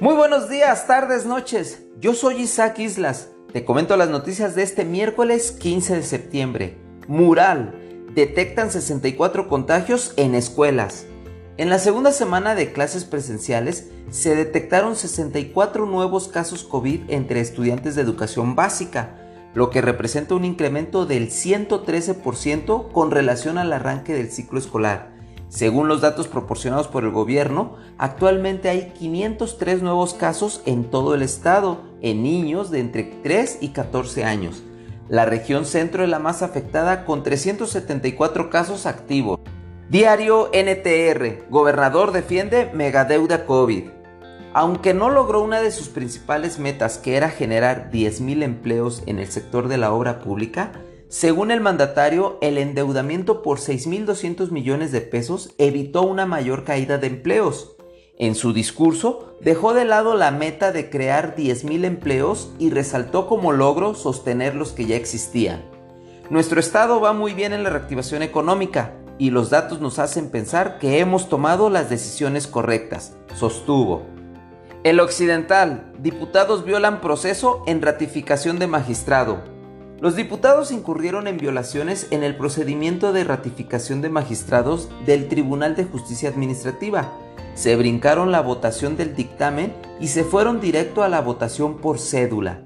Muy buenos días, tardes, noches. Yo soy Isaac Islas. Te comento las noticias de este miércoles 15 de septiembre. Mural. Detectan 64 contagios en escuelas. En la segunda semana de clases presenciales se detectaron 64 nuevos casos COVID entre estudiantes de educación básica, lo que representa un incremento del 113% con relación al arranque del ciclo escolar. Según los datos proporcionados por el gobierno, actualmente hay 503 nuevos casos en todo el estado, en niños de entre 3 y 14 años. La región centro es la más afectada con 374 casos activos. Diario NTR, gobernador defiende megadeuda COVID. Aunque no logró una de sus principales metas que era generar 10.000 empleos en el sector de la obra pública, según el mandatario, el endeudamiento por 6.200 millones de pesos evitó una mayor caída de empleos. En su discurso, dejó de lado la meta de crear 10.000 empleos y resaltó como logro sostener los que ya existían. Nuestro estado va muy bien en la reactivación económica y los datos nos hacen pensar que hemos tomado las decisiones correctas, sostuvo. El Occidental, diputados violan proceso en ratificación de magistrado. Los diputados incurrieron en violaciones en el procedimiento de ratificación de magistrados del Tribunal de Justicia Administrativa. Se brincaron la votación del dictamen y se fueron directo a la votación por cédula.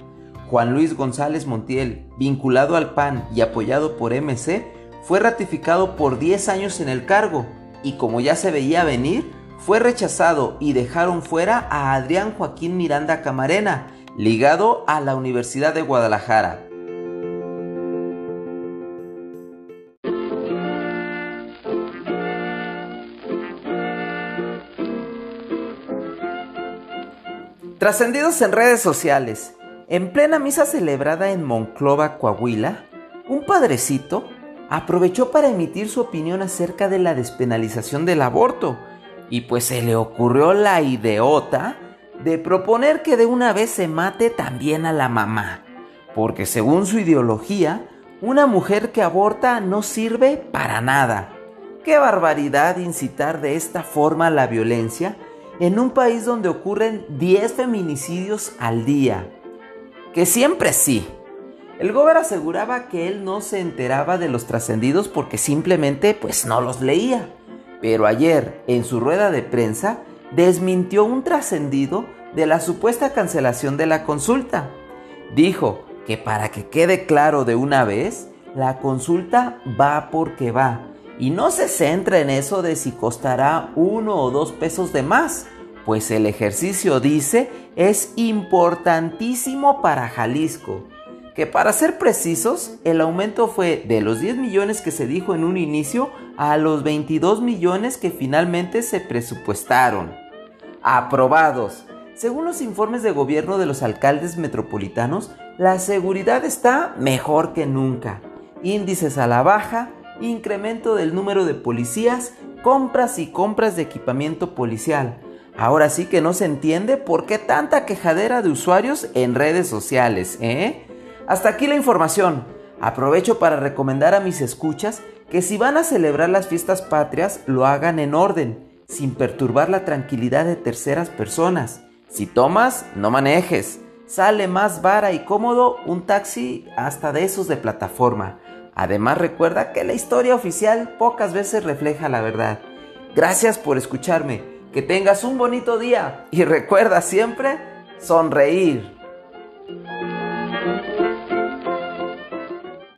Juan Luis González Montiel, vinculado al PAN y apoyado por MC, fue ratificado por 10 años en el cargo y como ya se veía venir, fue rechazado y dejaron fuera a Adrián Joaquín Miranda Camarena, ligado a la Universidad de Guadalajara. Trascendidos en redes sociales, en plena misa celebrada en Monclova, Coahuila, un padrecito aprovechó para emitir su opinión acerca de la despenalización del aborto y pues se le ocurrió la ideota de proponer que de una vez se mate también a la mamá, porque según su ideología, una mujer que aborta no sirve para nada. Qué barbaridad incitar de esta forma la violencia en un país donde ocurren 10 feminicidios al día. Que siempre sí. El Gober aseguraba que él no se enteraba de los trascendidos porque simplemente pues no los leía. Pero ayer, en su rueda de prensa, desmintió un trascendido de la supuesta cancelación de la consulta. Dijo que para que quede claro de una vez, la consulta va porque va y no se centra en eso de si costará uno o dos pesos de más, pues el ejercicio dice es importantísimo para Jalisco. Que para ser precisos, el aumento fue de los 10 millones que se dijo en un inicio a los 22 millones que finalmente se presupuestaron. Aprobados. Según los informes de gobierno de los alcaldes metropolitanos, la seguridad está mejor que nunca. Índices a la baja, incremento del número de policías, compras y compras de equipamiento policial. Ahora sí que no se entiende por qué tanta quejadera de usuarios en redes sociales, ¿eh? Hasta aquí la información. Aprovecho para recomendar a mis escuchas que si van a celebrar las fiestas patrias lo hagan en orden, sin perturbar la tranquilidad de terceras personas. Si tomas, no manejes. Sale más vara y cómodo un taxi hasta de esos de plataforma. Además recuerda que la historia oficial pocas veces refleja la verdad. Gracias por escucharme, que tengas un bonito día y recuerda siempre sonreír.